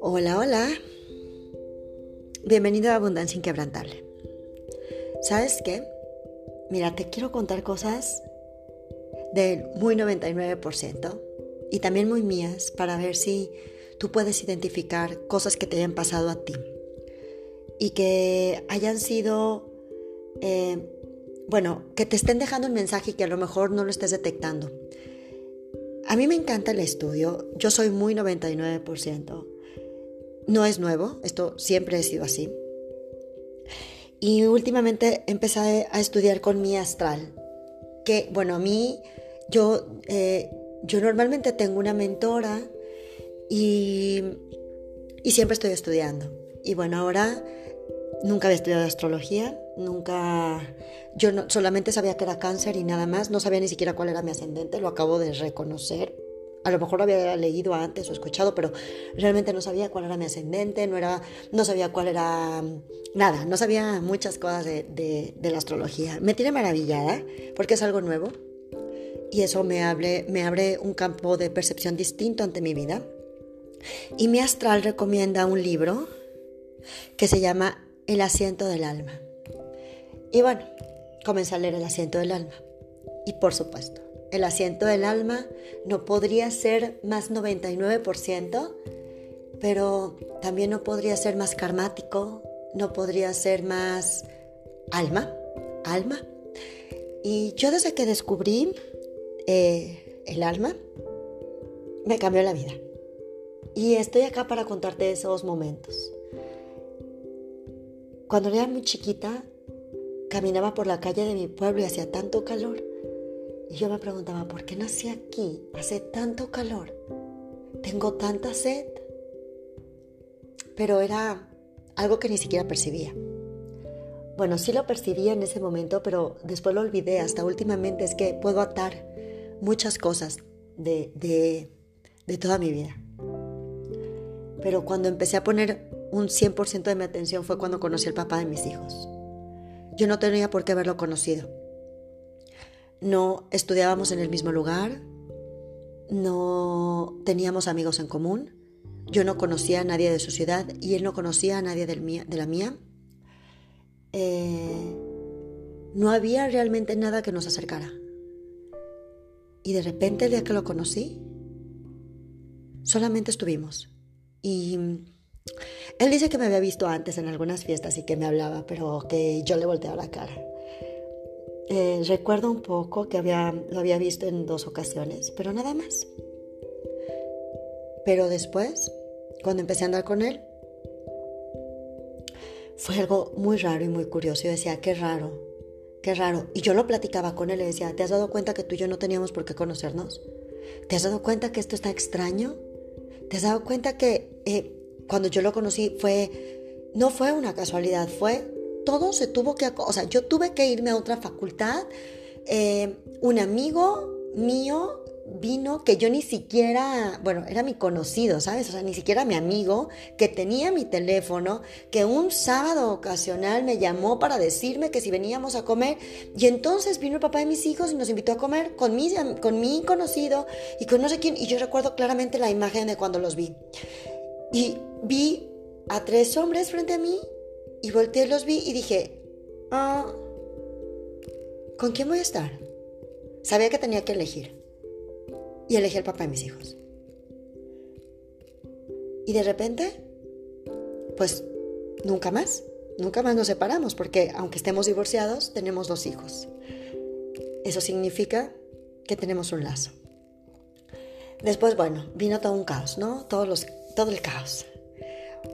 Hola, hola. Bienvenido a Abundancia Inquebrantable. ¿Sabes qué? Mira, te quiero contar cosas del muy 99% y también muy mías para ver si tú puedes identificar cosas que te hayan pasado a ti y que hayan sido, eh, bueno, que te estén dejando un mensaje y que a lo mejor no lo estés detectando. A mí me encanta el estudio, yo soy muy 99%. No es nuevo, esto siempre ha sido así. Y últimamente empecé a estudiar con mi astral, que bueno, a mí, yo, eh, yo normalmente tengo una mentora y, y siempre estoy estudiando. Y bueno, ahora nunca había estudiado astrología, nunca, yo no, solamente sabía que era cáncer y nada más, no sabía ni siquiera cuál era mi ascendente, lo acabo de reconocer a lo mejor lo había leído antes o escuchado, pero realmente no sabía cuál era mi ascendente, no, era, no sabía cuál era nada, no sabía muchas cosas de, la astrología. Me tiene maravillada porque es algo nuevo y eso me, me abre un campo de percepción distinto ante mi vida. Y mi astral recomienda un libro que se llama El asiento del alma. Y bueno, comencé a leer El asiento del alma. Y por supuesto, el asiento del alma no podría ser más 99%, pero también no podría ser más karmático, no podría ser más alma, alma. Y yo desde que descubrí eh, el alma, me cambió la vida. Y estoy acá para contarte esos momentos. Cuando era muy chiquita, caminaba por la calle de mi pueblo y hacía tanto calor y yo me preguntaba, ¿por qué nací aquí? Hace tanto calor, tengo tanta sed. Pero era algo que ni siquiera percibía. Bueno, sí lo percibía en ese momento, pero después lo olvidé. Hasta últimamente es que puedo atar muchas cosas de, de, de toda mi vida. Pero cuando empecé a poner un 100% de mi atención fue cuando conocí al papá de mis hijos. Yo no tenía por qué haberlo conocido no estudiábamos en el mismo lugar, no teníamos amigos en común, yo no conocía a nadie de su ciudad y él no conocía a nadie de la mía. Eh, no había realmente nada que nos acercara. Y de repente, el día que lo conocí, solamente estuvimos. Y él dice que me había visto antes en algunas fiestas y que me hablaba, pero que yo le volteaba la cara. Eh, recuerdo un poco que había, lo había visto en dos ocasiones, pero nada más. Pero después, cuando empecé a andar con él, fue algo muy raro y muy curioso. Yo decía, qué raro, qué raro. Y yo lo platicaba con él y decía, ¿te has dado cuenta que tú y yo no teníamos por qué conocernos? ¿Te has dado cuenta que esto está extraño? ¿Te has dado cuenta que eh, cuando yo lo conocí fue, no fue una casualidad, fue todo se tuvo que, o sea, yo tuve que irme a otra facultad. Eh, un amigo mío vino que yo ni siquiera, bueno, era mi conocido, ¿sabes? O sea, ni siquiera mi amigo, que tenía mi teléfono, que un sábado ocasional me llamó para decirme que si veníamos a comer, y entonces vino el papá de mis hijos y nos invitó a comer con mi, con mi conocido y con no sé quién, y yo recuerdo claramente la imagen de cuando los vi. Y vi a tres hombres frente a mí y volteé, los vi y dije, ah, ¿con quién voy a estar? Sabía que tenía que elegir. Y elegí al papá de mis hijos. Y de repente, pues nunca más, nunca más nos separamos, porque aunque estemos divorciados, tenemos dos hijos. Eso significa que tenemos un lazo. Después, bueno, vino todo un caos, ¿no? Todos los, todo el caos.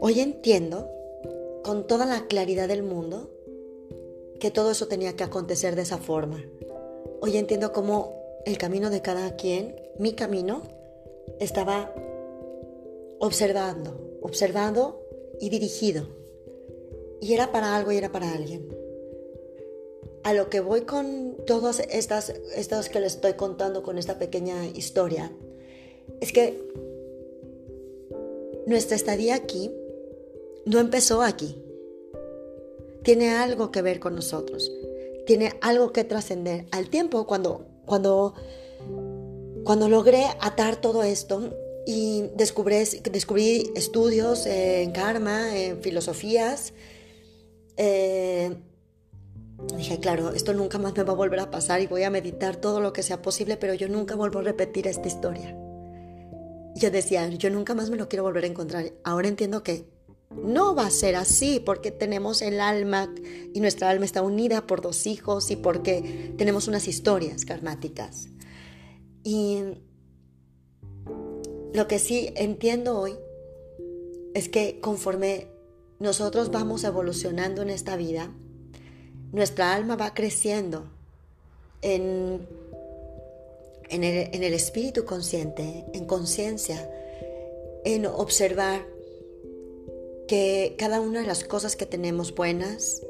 Hoy entiendo con toda la claridad del mundo que todo eso tenía que acontecer de esa forma. Hoy entiendo cómo el camino de cada quien, mi camino, estaba observando, observado y dirigido. Y era para algo y era para alguien. A lo que voy con todas estas, estas que les estoy contando con esta pequeña historia, es que nuestra estadía aquí no empezó aquí. Tiene algo que ver con nosotros. Tiene algo que trascender. Al tiempo, cuando cuando, cuando logré atar todo esto y descubrí, descubrí estudios en karma, en filosofías, eh, dije, claro, esto nunca más me va a volver a pasar y voy a meditar todo lo que sea posible, pero yo nunca vuelvo a repetir esta historia. Yo decía, yo nunca más me lo quiero volver a encontrar. Ahora entiendo que no va a ser así porque tenemos el alma y nuestra alma está unida por dos hijos y porque tenemos unas historias karmáticas. Y lo que sí entiendo hoy es que conforme nosotros vamos evolucionando en esta vida, nuestra alma va creciendo en, en, el, en el espíritu consciente, en conciencia, en observar que cada una de las cosas que tenemos buenas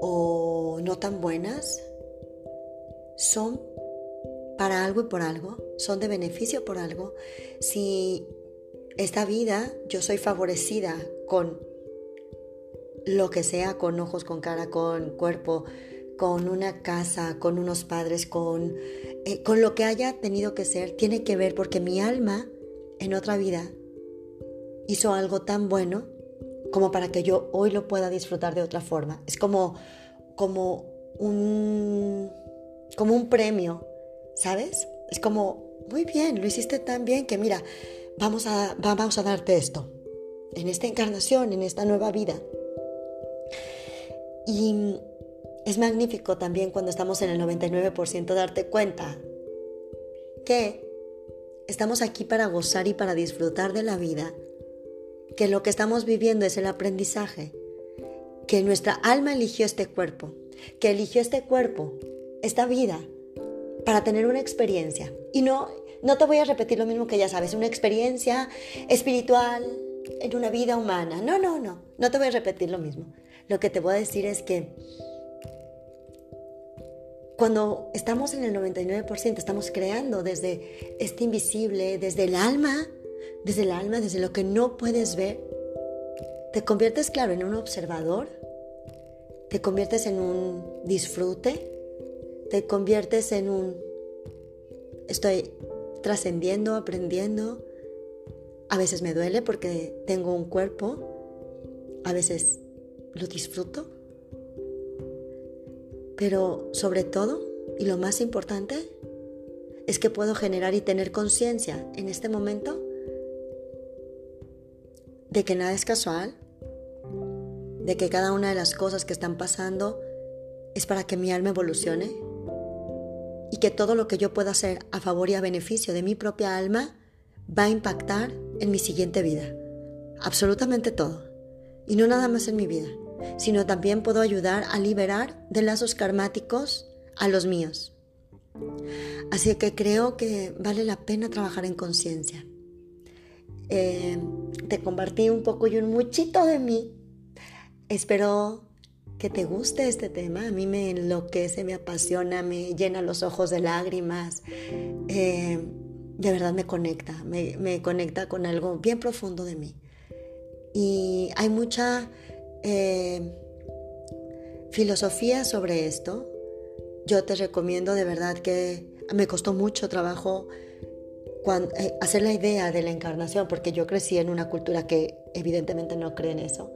o no tan buenas son para algo y por algo, son de beneficio por algo. Si esta vida yo soy favorecida con lo que sea, con ojos, con cara, con cuerpo, con una casa, con unos padres, con, eh, con lo que haya tenido que ser, tiene que ver porque mi alma en otra vida hizo algo tan bueno como para que yo hoy lo pueda disfrutar de otra forma. Es como, como, un, como un premio, ¿sabes? Es como, muy bien, lo hiciste tan bien que mira, vamos a, vamos a darte esto, en esta encarnación, en esta nueva vida. Y es magnífico también cuando estamos en el 99% darte cuenta que estamos aquí para gozar y para disfrutar de la vida que lo que estamos viviendo es el aprendizaje, que nuestra alma eligió este cuerpo, que eligió este cuerpo, esta vida, para tener una experiencia. Y no, no te voy a repetir lo mismo que ya sabes, una experiencia espiritual en una vida humana. No, no, no, no te voy a repetir lo mismo. Lo que te voy a decir es que cuando estamos en el 99%, estamos creando desde este invisible, desde el alma, desde el alma, desde lo que no puedes ver, te conviertes, claro, en un observador, te conviertes en un disfrute, te conviertes en un estoy trascendiendo, aprendiendo. A veces me duele porque tengo un cuerpo, a veces lo disfruto, pero sobre todo, y lo más importante, es que puedo generar y tener conciencia en este momento de que nada es casual, de que cada una de las cosas que están pasando es para que mi alma evolucione y que todo lo que yo pueda hacer a favor y a beneficio de mi propia alma va a impactar en mi siguiente vida. Absolutamente todo. Y no nada más en mi vida, sino también puedo ayudar a liberar de lazos karmáticos a los míos. Así que creo que vale la pena trabajar en conciencia. Eh, te compartí un poco y un muchito de mí. Espero que te guste este tema. A mí me enloquece, me apasiona, me llena los ojos de lágrimas. Eh, de verdad me conecta, me, conecta con algo bien profundo de mí. Y hay mucha eh, filosofía sobre esto. Yo te recomiendo de verdad que me costó mucho trabajo eh, hacer la idea de la encarnación, porque yo crecí en una cultura que evidentemente no cree en eso.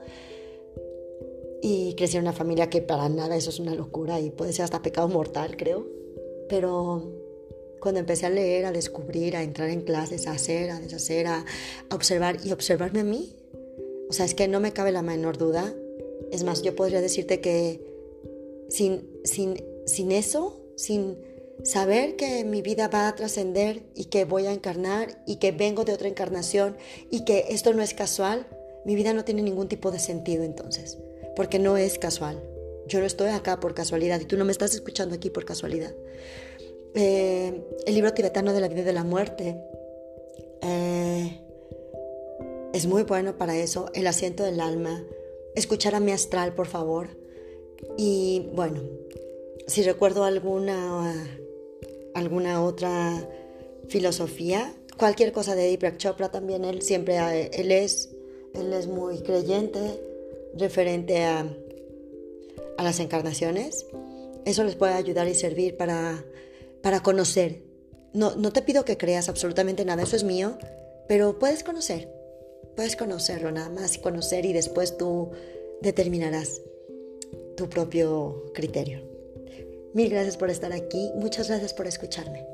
Y crecí en una familia que para nada eso es una locura y puede ser hasta pecado mortal, creo. Pero cuando empecé a leer, a descubrir, a entrar en clases, a hacer, a deshacer, a, observar y observarme a mí, o sea, es que no me cabe la menor duda. Es más, yo podría decirte que sin, sin, sin eso, sin Saber que mi vida va a trascender y que voy a encarnar y que vengo de otra encarnación y que esto no es casual, mi vida no tiene ningún tipo de sentido entonces, porque no es casual. Yo no estoy acá por casualidad y tú no me estás escuchando aquí por casualidad. Eh, el libro tibetano de la vida y de la muerte es muy bueno para eso. El asiento del alma. Escuchar a mi astral, por favor. Y bueno, si recuerdo alguna alguna otra filosofía. Cualquier cosa de Deepak Chopra también, él siempre, él es, él es muy creyente referente a, a las encarnaciones. Eso les puede ayudar y servir para para conocer. No, no te pido que creas absolutamente nada, eso es mío, pero puedes conocer, puedes conocerlo nada más conocer y después tú determinarás tu propio criterio. Mil gracias por estar aquí, muchas gracias por escucharme.